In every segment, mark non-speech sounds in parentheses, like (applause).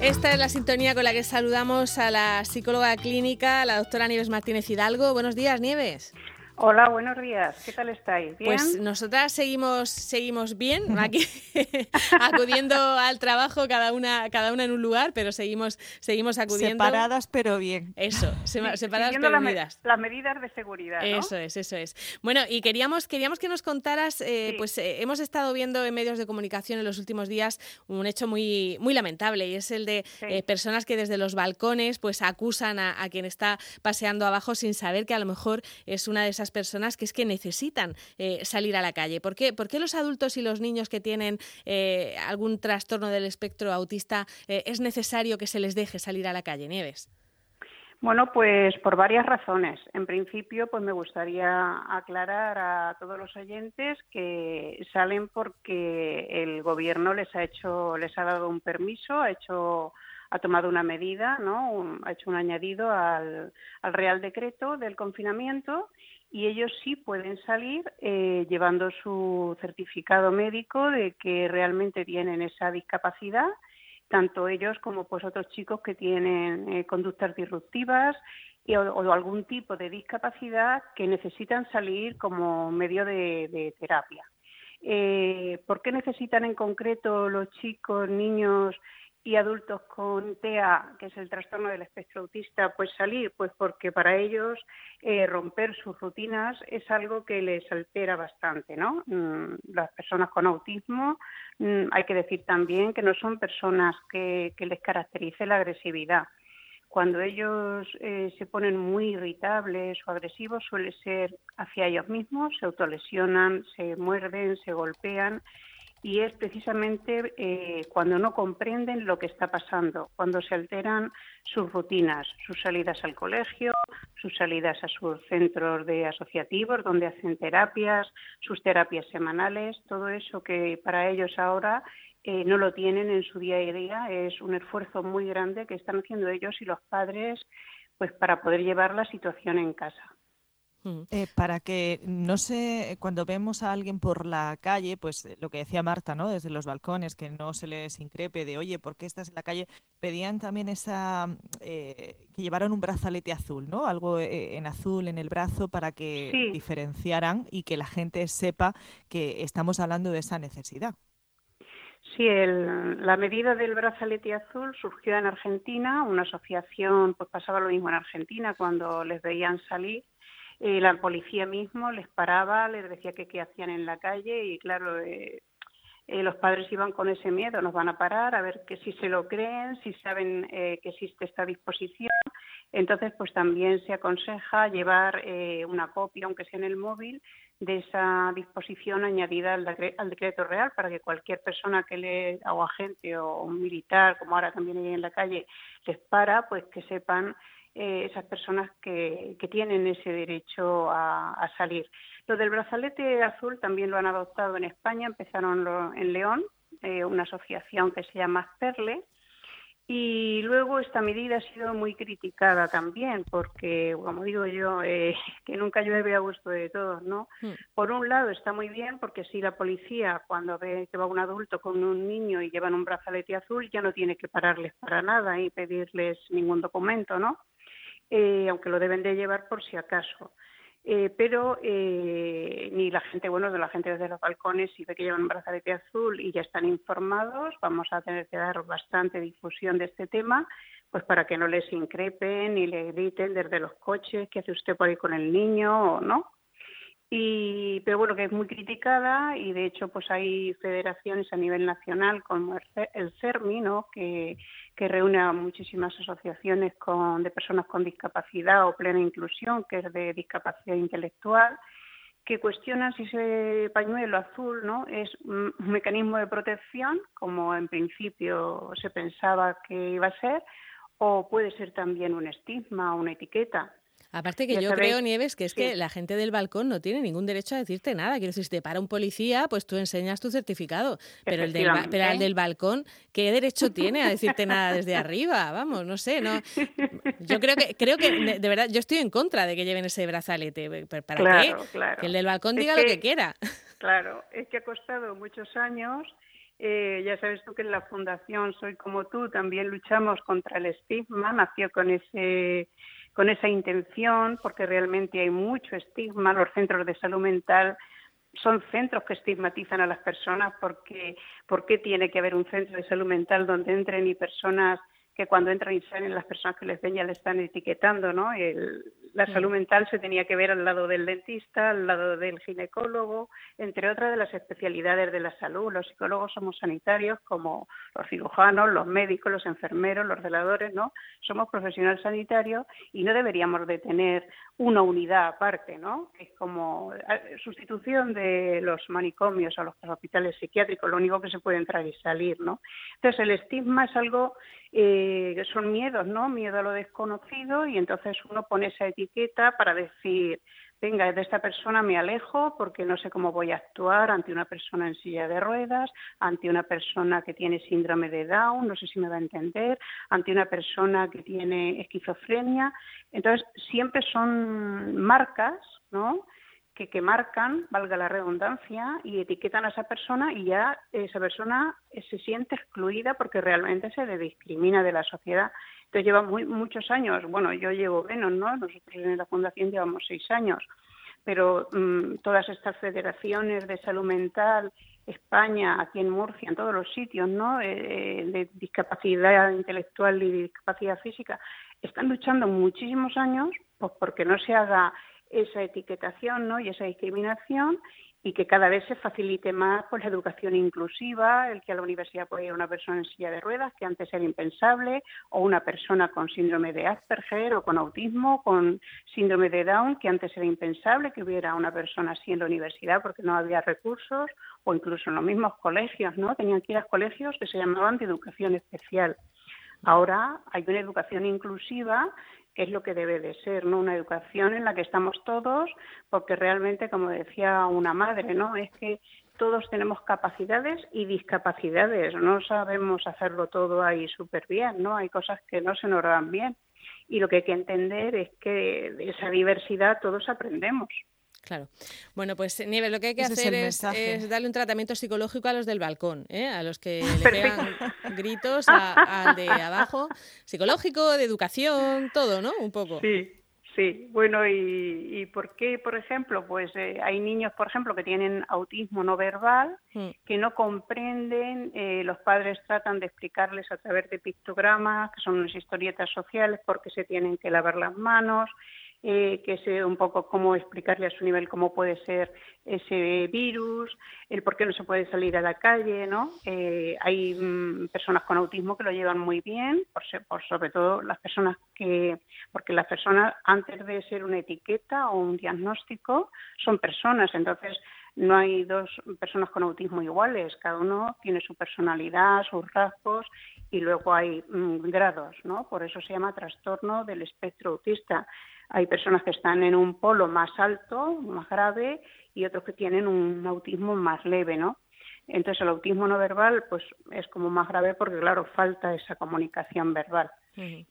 Esta es la sintonía con la que saludamos a la psicóloga clínica, la doctora Nieves Martínez Hidalgo. Buenos días, Nieves. Hola, buenos días. ¿Qué tal estáis? ¿Bien? Pues nosotras seguimos, seguimos bien, aquí (laughs) acudiendo al trabajo, cada una, cada una en un lugar, pero seguimos, seguimos acudiendo. Separadas, pero bien. Eso, separadas pero unidas. las medidas de seguridad. Eso es, eso es. Bueno, y queríamos, queríamos que nos contaras, eh, pues eh, hemos estado viendo en medios de comunicación en los últimos días un hecho muy, muy lamentable, y es el de eh, personas que desde los balcones pues acusan a, a quien está paseando abajo sin saber que a lo mejor es una de esas personas que es que necesitan eh, salir a la calle. ¿Por qué, los adultos y los niños que tienen eh, algún trastorno del espectro autista eh, es necesario que se les deje salir a la calle, Nieves? Bueno, pues por varias razones. En principio, pues me gustaría aclarar a todos los oyentes que salen porque el gobierno les ha hecho, les ha dado un permiso, ha hecho ha tomado una medida, ¿no? ha hecho un añadido al, al Real Decreto del confinamiento y ellos sí pueden salir eh, llevando su certificado médico de que realmente tienen esa discapacidad, tanto ellos como pues otros chicos que tienen eh, conductas disruptivas o, algún tipo de discapacidad que necesitan salir como medio de, terapia. Eh, ¿Por qué necesitan en concreto los chicos, niños y adultos con TEA, que es el trastorno del espectro autista, pues salir, pues porque para ellos eh, romper sus rutinas es algo que les altera bastante, ¿no? Mm, las personas con autismo, mm, hay que decir también que no son personas que, les caracterice la agresividad. Cuando ellos eh, se ponen muy irritables o agresivos suele ser hacia ellos mismos, se autolesionan, se muerden, se golpean y es precisamente eh, cuando no comprenden lo que está pasando, cuando se alteran sus rutinas, sus salidas al colegio, sus salidas a sus centros de asociativos donde hacen terapias, sus terapias semanales, todo eso que para ellos ahora eh, no lo tienen en su día a día, es un esfuerzo muy grande que están haciendo ellos y los padres pues para poder llevar la situación en casa. Eh, para que no sé, cuando vemos a alguien por la calle, pues eh, lo que decía Marta, ¿no? Desde los balcones, que no se les increpe de, oye, ¿por qué estás en la calle? Pedían también esa, eh, que llevaran un brazalete azul, ¿no? Algo en azul en el brazo para que diferenciaran y que la gente sepa que estamos hablando de esa necesidad. Sí, la medida del brazalete azul surgió en Argentina, una asociación, pues pasaba lo mismo en Argentina cuando les veían salir eh, la policía mismo les paraba, les decía que qué hacían en la calle y claro, eh, eh, los padres iban con ese miedo, nos van a parar a ver que si se lo creen, si saben que existe esta disposición. Entonces, pues también se aconseja llevar una copia, aunque sea en el móvil, de esa disposición añadida al, al, decreto real para que cualquier persona que le, o agente o un militar, como ahora también hay en la calle, les para, pues que sepan eh, esas personas que, que, tienen ese derecho a, salir. Lo del brazalete azul también lo han adoptado en España, empezaron en León, eh, una asociación que se llama Perle, y luego esta medida ha sido muy criticada también, porque, como digo yo, eh, (laughs) que nunca llueve a gusto de todos, ¿no? Hmm. Por un lado está muy bien, porque si la policía, cuando ve que va un adulto con un niño y llevan un brazalete azul, ya no tiene que pararles para nada y pedirles ningún documento, ¿no? Eh, aunque lo deben de llevar por si acaso. Eh, pero eh, ni la gente, bueno, de la gente desde los balcones, si ve que llevan un brazalete azul y ya están informados, vamos a tener que dar bastante difusión de este tema, pues para que no les increpen ni le griten desde los coches, ¿qué hace usted por ahí con el niño o no? Y pero bueno que es muy criticada y de hecho pues hay federaciones a nivel nacional como el CERMI ¿no? que, que reúne a muchísimas asociaciones con, de personas con discapacidad o plena inclusión que es de discapacidad intelectual que cuestionan si ese pañuelo azul no es un mecanismo de protección como en principio se pensaba que iba a ser o puede ser también un estigma o una etiqueta Aparte que yo creo, Nieves, que es que la gente del balcón no tiene ningún derecho a decirte nada. Quiero decir, si te para un policía, pues tú enseñas tu certificado. Pero el del, pero el del balcón, ¿qué derecho tiene a decirte nada desde arriba? Vamos, no sé, no. Yo creo que, creo que de verdad, yo estoy en contra de que lleven ese brazalete. ¿Para qué? Que el del balcón diga lo que quiera. Claro, es que ha costado muchos años Eh, ya sabes tú que en la Fundación Soy como tú también luchamos contra el estigma, nació con ese con esa intención, porque realmente hay mucho estigma. Los centros de salud mental son centros que estigmatizan a las personas porque ¿por qué tiene que haber un centro de salud mental donde entren y personas que cuando entran y salen las personas que les ven ya le están etiquetando, ¿no? La salud mental se tenía que ver al lado del dentista, al lado del ginecólogo, entre otras de las especialidades de la salud. Los psicólogos somos sanitarios como los cirujanos, los médicos, los enfermeros, los celadores, ¿no? Somos profesionales sanitarios y no deberíamos de tener una unidad aparte, ¿no? Es como eh, sustitución de los manicomios o los hospitales psiquiátricos, lo único que se puede entrar y salir, ¿no? Entonces el estigma es algo eh, son miedos, ¿no? Miedo a lo desconocido y entonces uno pone esa etiqueta para decir, venga, de esta persona me alejo porque no sé cómo voy a actuar ante una persona en silla de ruedas, ante una persona que tiene síndrome de Down, no sé si me va a entender, ante una persona que tiene esquizofrenia. Entonces, siempre son marcas, ¿no? que, marcan, valga la redundancia, y etiquetan a esa persona y ya esa persona se siente excluida porque realmente se le discrimina de la sociedad. Entonces lleva muy, muchos años, bueno, yo llevo menos, ¿no? Nosotros en la Fundación llevamos seis años, pero mm, todas estas federaciones de salud mental, España, aquí en Murcia, en todos los sitios, ¿no? Eh, de discapacidad intelectual y discapacidad física, están luchando muchísimos años pues porque no se haga esa etiquetación ¿no? y esa discriminación y que cada vez se facilite más pues, la educación inclusiva, el que a la universidad pueda ir una persona en silla de ruedas, que antes era impensable, o una persona con síndrome de Asperger o con autismo, con síndrome de Down, que antes era impensable que hubiera una persona así en la universidad porque no había recursos, o incluso en los mismos colegios, ¿no? Tenían que ir a colegios que se llamaban de educación especial. Ahora hay una educación inclusiva es lo que debe de ser, ¿no? Una educación en la que estamos todos, porque realmente, como decía una madre, ¿no? Es que todos tenemos capacidades y discapacidades, no sabemos hacerlo todo ahí súper bien, ¿no? Hay cosas que no se nos dan bien. Y lo que hay que entender es que de esa diversidad todos aprendemos. Claro. Bueno, pues Nieves, lo que hay que hacer es, darle un tratamiento psicológico a los del balcón, ¿eh? a los que le pegan gritos al de abajo, psicológico, de educación, todo, ¿no? Un poco. Sí, sí. Bueno, ¿y, por qué, por ejemplo? Pues eh, hay niños, por ejemplo, que tienen autismo no verbal, mm. que no comprenden, eh, los padres tratan de explicarles a través de pictogramas, que son unas historietas sociales, porque se tienen que lavar las manos, eh, que sé un poco cómo explicarle a su nivel cómo puede ser ese virus, el por qué no se puede salir a la calle, ¿no? Eh, hay mm, personas con autismo que lo llevan muy bien, por, por, sobre todo las personas que, porque las personas antes de ser una etiqueta o un diagnóstico son personas, entonces no hay dos personas con autismo iguales, cada uno tiene su personalidad, sus rasgos y luego hay mm, grados, ¿no? Por eso se llama trastorno del espectro autista. Hay personas que están en un polo más alto, más grave, y otros que tienen un autismo más leve, ¿no? Entonces el autismo no verbal pues es como más grave porque claro falta esa comunicación verbal.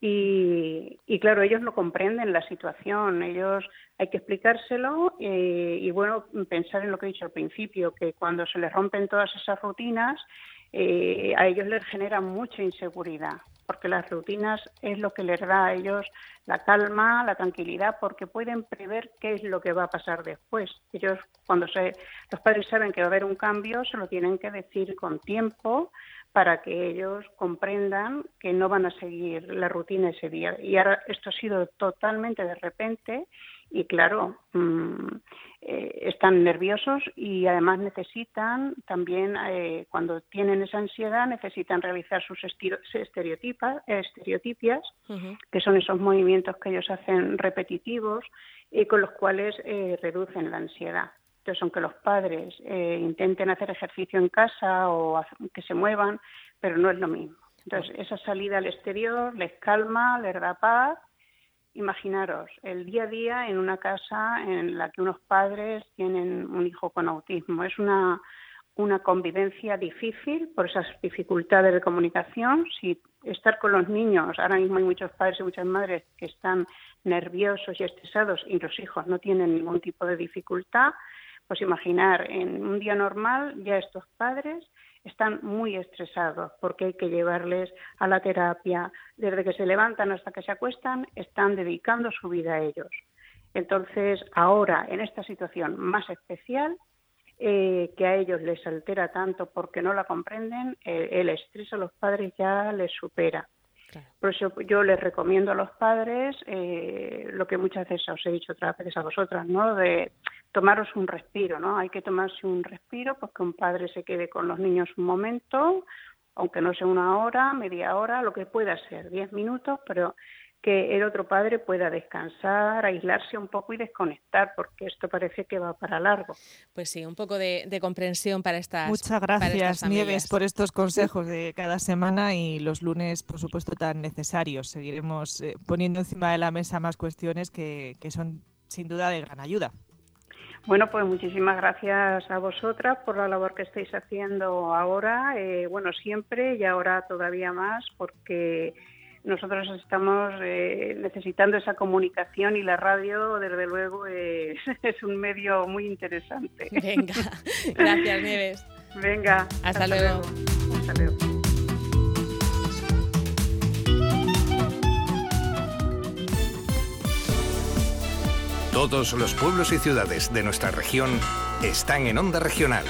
Y, y, claro ellos no comprenden la situación. Ellos hay que explicárselo eh, y bueno pensar en lo que he dicho al principio que cuando se les rompen todas esas rutinas eh, a ellos les genera mucha inseguridad porque las rutinas es lo que les da a ellos la calma, la tranquilidad, porque pueden prever qué es lo que va a pasar después. Ellos, cuando se, los padres saben que va a haber un cambio, se lo tienen que decir con tiempo para que ellos comprendan que no van a seguir la rutina ese día. Y ahora esto ha sido totalmente de repente y claro, mm, eh, están nerviosos y además necesitan también, eh, cuando tienen esa ansiedad, necesitan realizar sus estereotipas, estereotipias, que son esos movimientos que ellos hacen repetitivos y con los cuales eh, reducen la ansiedad. Entonces, aunque los padres intenten hacer ejercicio en casa o que se muevan, pero no es lo mismo. Entonces, esa salida al exterior les calma, les da paz imaginaros el día a día en una casa en la que unos padres tienen un hijo con autismo. Es una, una convivencia difícil por esas dificultades de comunicación. Si estar con los niños, ahora mismo hay muchos padres y muchas madres que están nerviosos y estresados y los hijos no tienen ningún tipo de dificultad, pues imaginar en un día normal ya estos padres están muy estresados porque hay que llevarles a la terapia. Desde que se levantan hasta que se acuestan, están dedicando su vida a ellos. Entonces, ahora, en esta situación más especial, eh, que a ellos les altera tanto porque no la comprenden, eh, el estrés a los padres ya les supera. Por eso yo les recomiendo a los padres eh, lo que muchas veces os he dicho otras veces a vosotras, ¿no? De tomaros un respiro, ¿no? Hay que tomarse un respiro porque un padre se quede con los niños un momento, aunque no sea una hora, media hora, lo que pueda ser, diez minutos, pero que el otro padre pueda descansar, aislarse un poco y desconectar, porque esto parece que va para largo. Pues sí, un poco de, comprensión para estas. Muchas gracias, Nieves, por estos consejos de cada semana y los lunes, por supuesto, tan necesarios. Seguiremos eh, poniendo encima de la mesa más cuestiones que, son sin duda de gran ayuda. Bueno, pues muchísimas gracias a vosotras por la labor que estáis haciendo ahora, eh, bueno, siempre y ahora todavía más, porque nosotros estamos eh, necesitando esa comunicación y la radio, desde luego, es, (laughs) un medio muy interesante. Venga, (laughs) gracias, Nieves. Venga, hasta, luego. Hasta luego. Todos los pueblos y ciudades de nuestra región están en Onda Regional